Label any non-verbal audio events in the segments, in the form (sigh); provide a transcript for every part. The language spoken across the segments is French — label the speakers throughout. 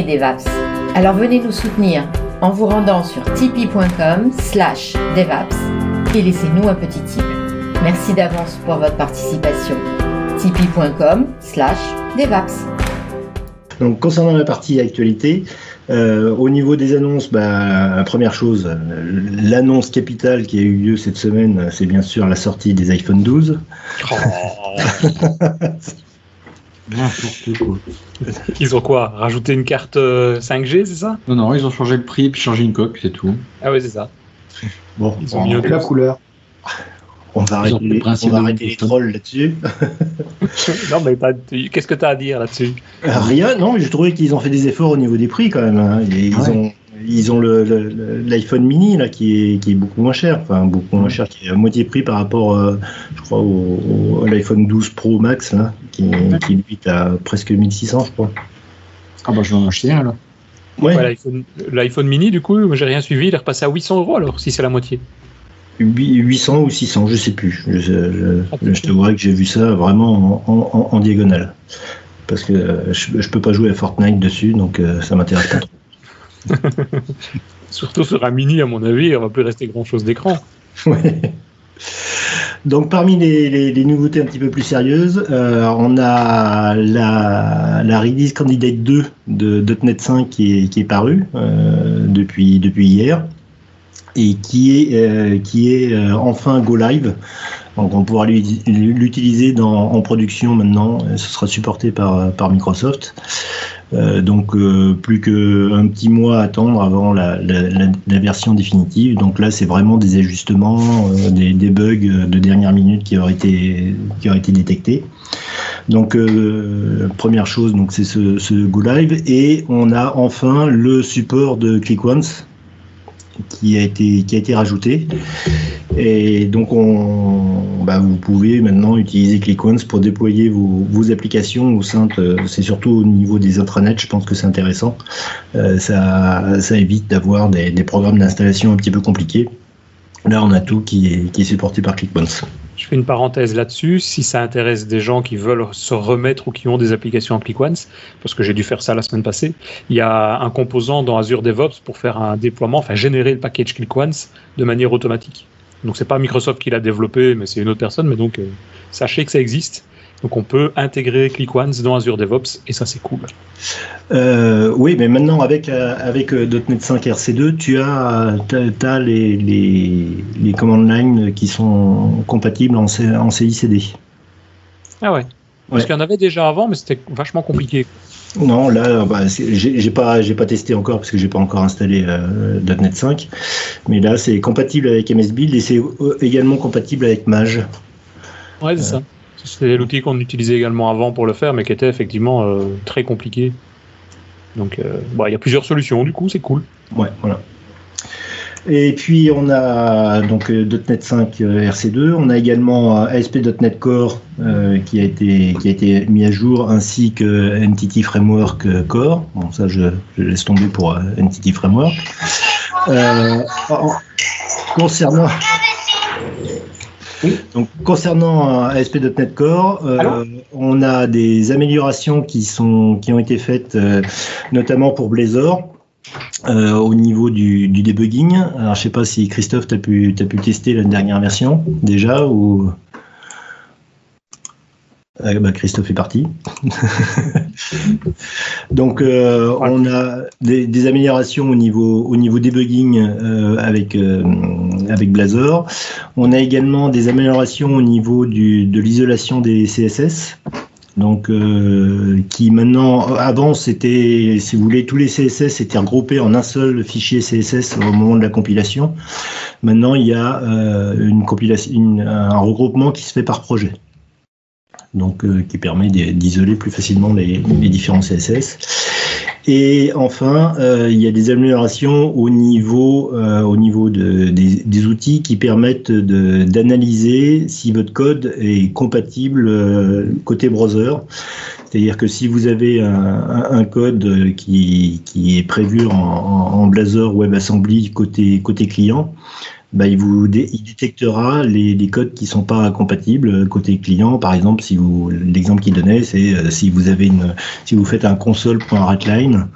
Speaker 1: aimez DevApps. Alors venez nous soutenir en vous rendant sur tipeee.com slash DevApps et laissez-nous un petit tip. Merci d'avance pour votre participation. tipeee.com slash DevApps.
Speaker 2: Donc concernant la partie actualité, euh, au niveau des annonces, bah, la première chose, euh, l'annonce capitale qui a eu lieu cette semaine, c'est bien sûr la sortie des iPhone 12. (laughs)
Speaker 3: N'importe quoi.
Speaker 4: Ils ont quoi Rajouté une carte euh, 5G, c'est ça?
Speaker 3: Non, non, ils ont changé le prix et puis changé une coque, c'est tout.
Speaker 4: Ah ouais, c'est ça.
Speaker 2: Bon,
Speaker 4: Ils ont
Speaker 2: on,
Speaker 4: mis
Speaker 5: la couleur.
Speaker 2: on va arrêter,
Speaker 3: pris le principe
Speaker 2: on va
Speaker 3: de
Speaker 2: arrêter les trolls là-dessus. (laughs)
Speaker 4: non, mais qu'est-ce que tu as à dire là-dessus?
Speaker 2: Rien, non, mais j'ai trouvé qu'ils ont fait des efforts au niveau des prix quand même. hein. Ils
Speaker 3: Ouais.
Speaker 2: ont, ils ont le- le- le- l'iPhone mini là qui est, qui est beaucoup moins cher, enfin beaucoup moins cher, qui est à moitié prix par rapport, euh, je crois, au, au- à l'iPhone 12 Pro Max là, qui, qui lui est à presque 1600, je crois.
Speaker 3: Ah bah je vais en acheter un là.
Speaker 2: Ouais,
Speaker 4: Ouais, L'iPhone mini, du coup, j'ai rien suivi, il est repassé à 800 euros alors, si c'est la moitié.
Speaker 2: huit- 800 ou 600, je sais plus. Je, je, je t'avouerai que j'ai vu ça vraiment en, en- en diagonale. Parce que euh, je, je peux pas jouer à Fortnite dessus, donc euh, ça m'intéresse pas trop. (laughs)
Speaker 4: Surtout sur un mini, à mon avis, il va plus rester grand-chose d'écran.
Speaker 2: Donc parmi les, nouveautés un petit peu plus sérieuses, euh, on a la, release candidate 2 de .NET 5 qui est, parue euh, depuis, hier et qui est, euh, enfin go live. Donc on pourra l'utiliser en production maintenant. Ce sera supporté par Microsoft. Euh, donc euh, plus qu'un petit mois à attendre avant la, version définitive. Donc là, c'est vraiment des ajustements, euh, des, des bugs de dernière minute qui auraient été, qui auraient été détectés. Donc première chose, donc c'est ce, ce Go Live et on a enfin le support de ClickOnce qui a été rajouté. Et donc, on, bah, vous pouvez maintenant utiliser ClickOnce pour déployer vos, applications au sein c'est surtout au niveau des intranets, je pense que c'est intéressant. Euh, ça, évite d'avoir des, des programmes d'installation un petit peu compliqués. Là, on a tout qui est, qui est supporté par ClickOnce.
Speaker 4: Je fais une parenthèse là-dessus, si ça intéresse des gens qui veulent se remettre ou qui ont des applications en ClickOnce, parce que j'ai dû faire ça la semaine passée, il y a un composant dans Azure DevOps pour faire un déploiement, enfin générer le package ClickOnce de manière automatique. Donc c'est pas Microsoft qui l'a développé, mais c'est une autre personne, mais donc euh, sachez que ça existe. Donc on peut intégrer ClickOnce dans Azure DevOps et ça c'est cool.
Speaker 2: Euh, oui, mais maintenant avec, euh, avec euh, .NET 5 RC2, tu as, les, les, les command lines qui sont compatibles en, C- en CICD.
Speaker 4: Ah ouais. Parce qu'il y en avait déjà avant, mais c'était vachement compliqué.
Speaker 2: Non, là, bah, j'ai pas, j'ai pas testé encore parce que j'ai pas encore installé euh, .NET 5. Mais là, c'est compatible avec MS Build et c'est également compatible avec Mage.
Speaker 4: Ouais, c'est ça. C'est l'outil qu'on utilisait également avant pour le faire, mais qui était effectivement euh, très compliqué. Donc, euh, bon, il y a plusieurs solutions, du coup, c'est cool.
Speaker 2: Ouais, voilà. Et puis on a donc euh, .NET 5 euh, RC2, on a également ASP.NET Core qui a été qui a été mis à jour ainsi que Entity Framework Core. Bon ça je, laisse tomber pour Entity Framework. Concernant donc concernant euh, ASP.NET Core, euh, on a des améliorations qui sont qui ont été faites euh, notamment pour Blazor. Euh, au niveau du, du debugging. Alors, je sais pas si Christophe, tu as pu, t'as pu tester la dernière version déjà ou? Ah, bah, Christophe est parti. (laughs) Donc, euh, on a des, améliorations au niveau, au niveau debugging euh, avec, euh, avec Blazor. On a également des améliorations au niveau du, de l'isolation des CSS. Donc, qui maintenant, avant, c'était, si vous voulez, tous les CSS étaient regroupés en un seul fichier CSS au moment de la compilation. Maintenant, il y a une compilation, un regroupement qui se fait par projet. Donc, euh, qui permet d'i- d'isoler plus facilement les, différents CSS. Et enfin, euh, il y a des améliorations au niveau, euh, des, outils qui permettent d'analyser si votre code est compatible côté browser. C'est-à-dire que si vous avez un, code qui, est prévu en, en, en Blazor WebAssembly côté client, bah, il vous dé- il détectera les, codes qui sont pas compatibles côté client. Par exemple, si vous l'exemple qu'il donnait, c'est euh, si vous avez une si vous faites un console.writline,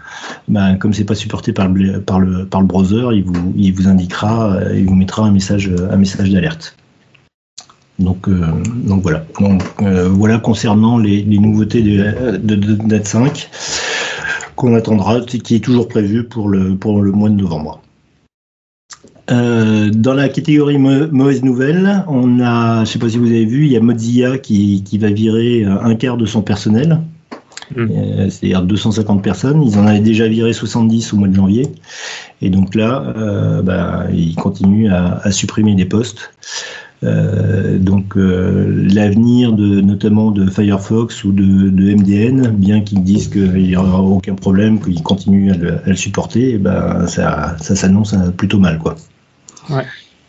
Speaker 2: bah, comme c'est pas supporté par le par le par le browser, il vous il vous indiquera, euh, il vous mettra un message un message d'alerte. Donc, euh, donc voilà. Donc, euh, voilà concernant les, les nouveautés de, de, de .NET 5 qu'on attendra, qui est toujours prévu pour le, pour le mois de novembre. Euh, dans la catégorie mau- mauvaise nouvelle, on a, je sais pas si vous avez vu, il y a Mozilla qui, qui va virer euh, un quart de son personnel,
Speaker 4: Mm.
Speaker 2: Euh, c'est-à-dire 250 personnes. Ils en avaient déjà viré 70 au mois de janvier, et donc là, euh, bah, ils continuent à, à supprimer des postes. Donc l'avenir de notamment de Firefox ou de, de MDN, bien qu'ils disent qu'il n'y aura aucun problème, qu'ils continuent à le, à le supporter, eh ben ça, ça s'annonce plutôt mal quoi.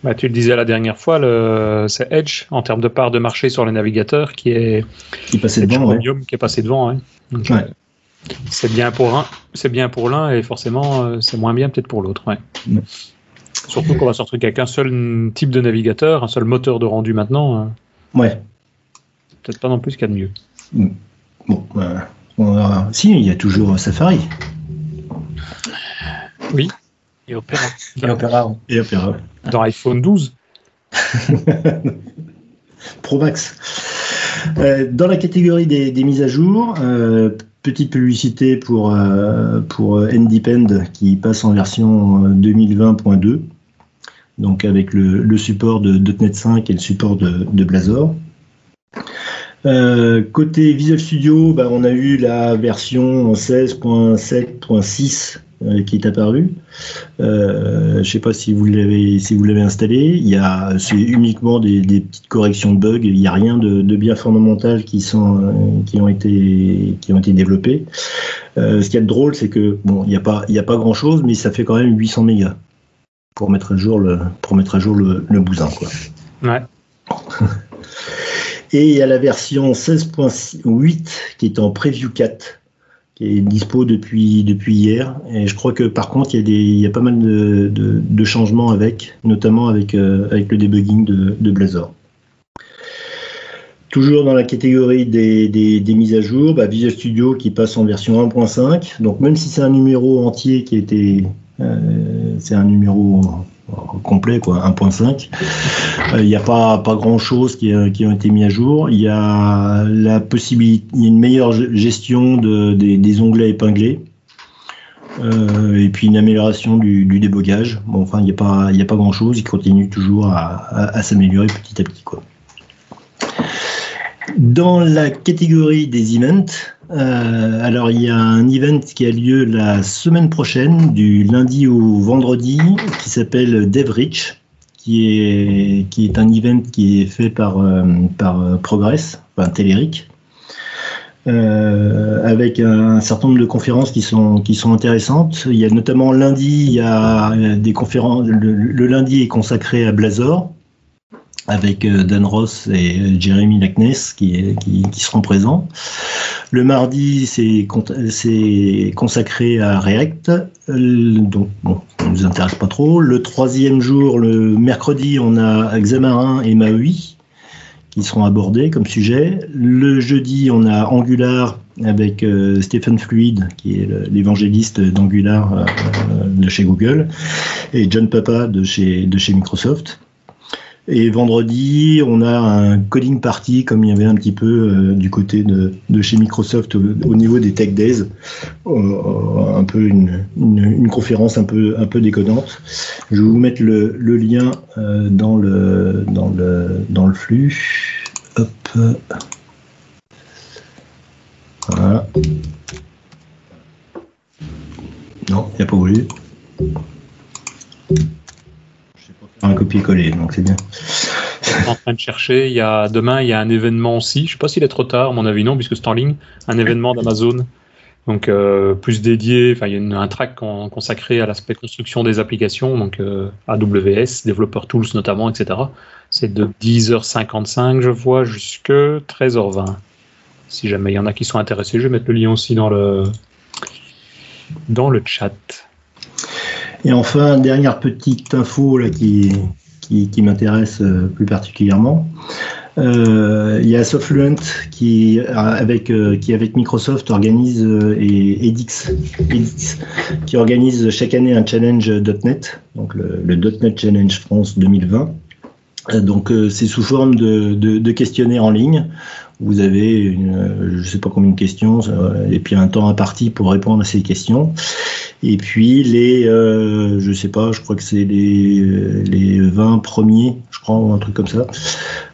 Speaker 4: Bah, tu le disais la dernière fois, le... c'est Edge en termes de part de marché sur les navigateurs qui est
Speaker 2: Qui passait
Speaker 4: Edge
Speaker 2: devant, ouais.
Speaker 4: Qui est passé devant. hein. Donc,
Speaker 2: Ouais.
Speaker 4: euh, C'est bien pour un, c'est bien pour l'un et forcément euh, c'est moins bien peut-être pour l'autre. Ouais.
Speaker 2: Ouais.
Speaker 4: Surtout qu'on va se retrouver avec un seul type de navigateur, un seul moteur de rendu maintenant. euh,
Speaker 2: Ouais.
Speaker 4: c'est peut-être pas non plus ce qu'il y a de mieux.
Speaker 2: Bon, euh, on va- si, il y a toujours Safari
Speaker 4: Et Opera.
Speaker 5: Et Opera, ouais.
Speaker 2: et Opera.
Speaker 4: Dans iPhone 12. (laughs)
Speaker 2: Pro Max. Euh, dans la catégorie des, des mises à jour, euh, petite publicité pour, euh, pour Ndepend qui passe en version euh, 2020.2, donc avec le, le support de .NET 5 et le support de, de Blazor. Euh, côté Visual Studio, bah, on a eu la version 16.7.6 euh, qui est apparue. Euh, je ne sais pas si vous l'avez si vous l'avez installé. Il y a c'est uniquement des, des petites corrections de bugs. Il n'y a rien de, de bien fondamental qui sont euh, qui ont été qui ont été développés. Euh, ce qu'il y a de drôle, c'est que bon, il n'y a pas il y a pas grand chose, mais ça fait quand même 800 mégas pour mettre à jour le pour mettre à jour le, le bousin quoi.
Speaker 4: Ouais. (laughs)
Speaker 2: Et il y a la version 16.8 qui est en Preview 4, qui est dispo depuis, hier. Et je crois que par contre, il y a, des, il y a pas mal de, changements avec, notamment avec, euh, le debugging de, Blazor. Toujours dans la catégorie des, mises à jour, bah, Visual Studio qui passe en version 1.5. Donc même si c'est un numéro entier qui été... euh, c'est un numéro complet, quoi, 1.5. Euh, Il n'y a pas, pas grand chose qui, a- qui été mis à jour. Il y a la possibilité, il y a une meilleure ge- gestion de, des, des onglets épinglés. Euh, et puis une amélioration du, débogage. Bon, enfin, il n'y a pas, a pas grand chose. Il continue toujours à, s'améliorer petit à petit, quoi. Dans la catégorie des events, euh, alors il y a un event qui a lieu la semaine prochaine, du lundi au vendredi, qui s'appelle DevReach, qui est, qui est un event qui est fait par, euh, par euh, Progress, enfin Telerik, euh, avec un certain nombre de conférences qui sont, qui sont intéressantes. Il y a notamment lundi, il y a des conférences, le, lundi est consacré à Blazor, avec Dan Ross et Jeremy Lackness qui, qui seront présents. Le mardi, c'est consacré à React, euh, donc bon, ça ne nous intéresse pas trop. Le troisième jour, le mercredi, on a Xamarin et Maui qui seront abordés comme sujet. Le jeudi, on a Angular avec euh, Stephen Fluid, qui est l'évangéliste d'Angular euh, de chez Google, et John Papa de chez Microsoft. Et vendredi, on a un coding party, comme il y avait un petit peu euh, du côté de, chez Microsoft au, au niveau des Tech Days, Euh, un peu une, conférence un peu, un peu déconnante. Je vais vous mettre le, lien euh, dans, le, dans, le, dans le flux. Hop. Voilà. Non, il n'a pas voulu. Je sais pas faire un copier-coller, donc c'est bien.
Speaker 4: en train de chercher. Il y a, demain, il y a un événement aussi. Je sais pas s'il est trop tard, à mon avis non, puisque c'est en ligne. Un événement d'Amazon. Donc euh, plus dédié, enfin il y a un track con- consacré à l'aspect construction des applications, donc euh, AWS, Developer Tools notamment, etc. C'est de 10h55, je vois, jusque 13h20. Si jamais il y en a qui sont intéressés, je vais mettre le lien aussi dans le dans le chat.
Speaker 2: Et enfin, dernière petite info là, qui, qui, m'intéresse euh, plus particulièrement. Euh, il y a Softfluent qui avec qui avec Microsoft organise et Edix, qui organise chaque année un challenge .NET, donc le, .NET Challenge France 2020. Donc c'est sous forme de, de, en ligne vous avez une, je sais pas combien de questions et puis un temps imparti pour répondre à ces questions. Et puis les, euh, je sais pas, je crois que c'est les, les 20 premiers, je crois, ou un truc comme ça,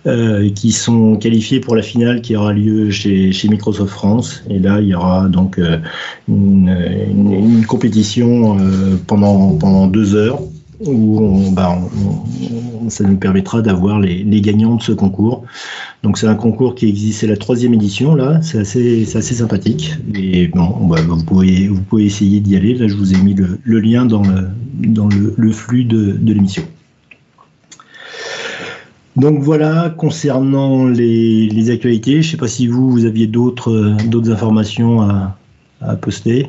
Speaker 2: euh, qui sont qualifiés pour la finale qui aura lieu chez, chez Microsoft France. Et là, il y aura donc euh, une, une, une compétition euh, pendant, pendant deux heures où bah, ça nous permettra d'avoir les, gagnants de ce concours. Donc c'est un concours qui existe, c'est la troisième édition là, c'est assez, assez sympathique. Et bon, vous pouvez, vous pouvez essayer d'y aller. Là, je vous ai mis le, lien dans le, dans le, flux de, l'émission. Donc voilà, concernant les, actualités, je ne sais pas si vous, vous aviez d'autres informations à, poster.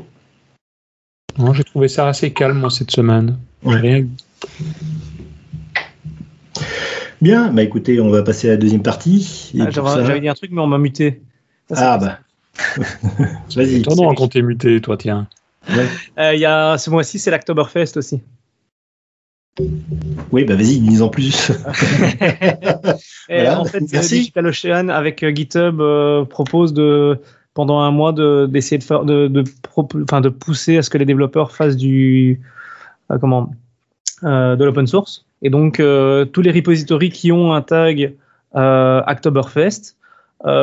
Speaker 4: Non, j'ai trouvé ça assez calme cette semaine. Ouais. Rien...
Speaker 2: Bien, bah écoutez, on va passer à la deuxième partie.
Speaker 5: Ah, J'avais ça... dit un truc, mais on m'a muté.
Speaker 2: Ça, ah bah. (laughs)
Speaker 4: Vas-y. Étonnant quand t'es muté, toi, tiens.
Speaker 5: Ouais. euh, y a ce mois-ci, c'est l'Octoberfest aussi.
Speaker 2: Oui, bah vas-y, dis en plus. (laughs) (laughs)
Speaker 5: voilà, en fait, Merci. Digital Ocean avec euh, GitHub euh, propose de pendant un mois d'essayer de, de, faire de, de, enfin, de pousser à ce que les développeurs fassent du euh, comment euh, de l'open source. Et donc euh, tous les repositories qui ont un tag Oktoberfest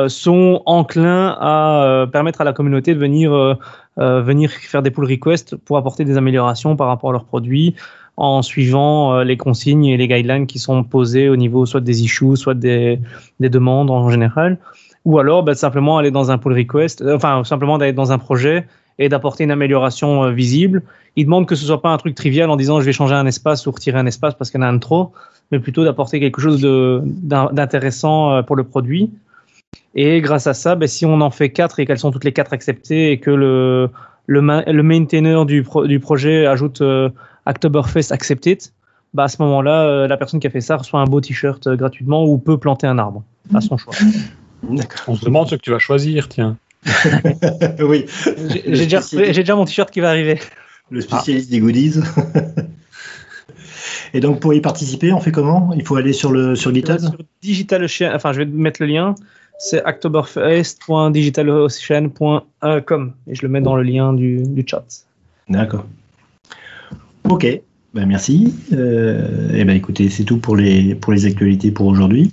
Speaker 5: sont enclins à permettre à la communauté de venir venir faire des pull requests pour apporter des améliorations par rapport à leurs produits en suivant les consignes et les guidelines qui sont posées au niveau soit des issues, soit des, des demandes en général ou alors bah, simplement aller dans un pull request, euh, enfin simplement d'aller dans un projet et d'apporter une amélioration euh, visible. Il demande que ce soit pas un truc trivial en disant je vais changer un espace ou retirer un espace parce qu'il y en a un de trop, mais plutôt d'apporter quelque chose d'intéressant euh, pour le produit. Et grâce à ça, bah, si on en fait quatre et qu'elles sont toutes les quatre acceptées et que le, le, le maintainer du, pro, du projet ajoute euh, Oktoberfest accepted, bah à ce moment-là, euh, la personne qui a fait ça reçoit un beau t-shirt euh, gratuitement ou peut planter un arbre à son choix.
Speaker 4: On se demande ce que tu vas choisir, tiens. (laughs)
Speaker 2: oui.
Speaker 5: J'ai déjà, déjà, mon t-shirt qui va arriver.
Speaker 2: Le spécialiste ah. des goodies. (laughs) Et donc pour y participer, on fait comment? Il faut aller sur le sur GitHub? Sur
Speaker 5: Digital Ocean, enfin je vais mettre le lien. C'est octoberfest.digitalocean.com et je le mets dans le lien du, du chat.
Speaker 2: D'accord. Ok. Ben merci. Euh, et ben écoutez, c'est tout pour les pour les actualités pour aujourd'hui.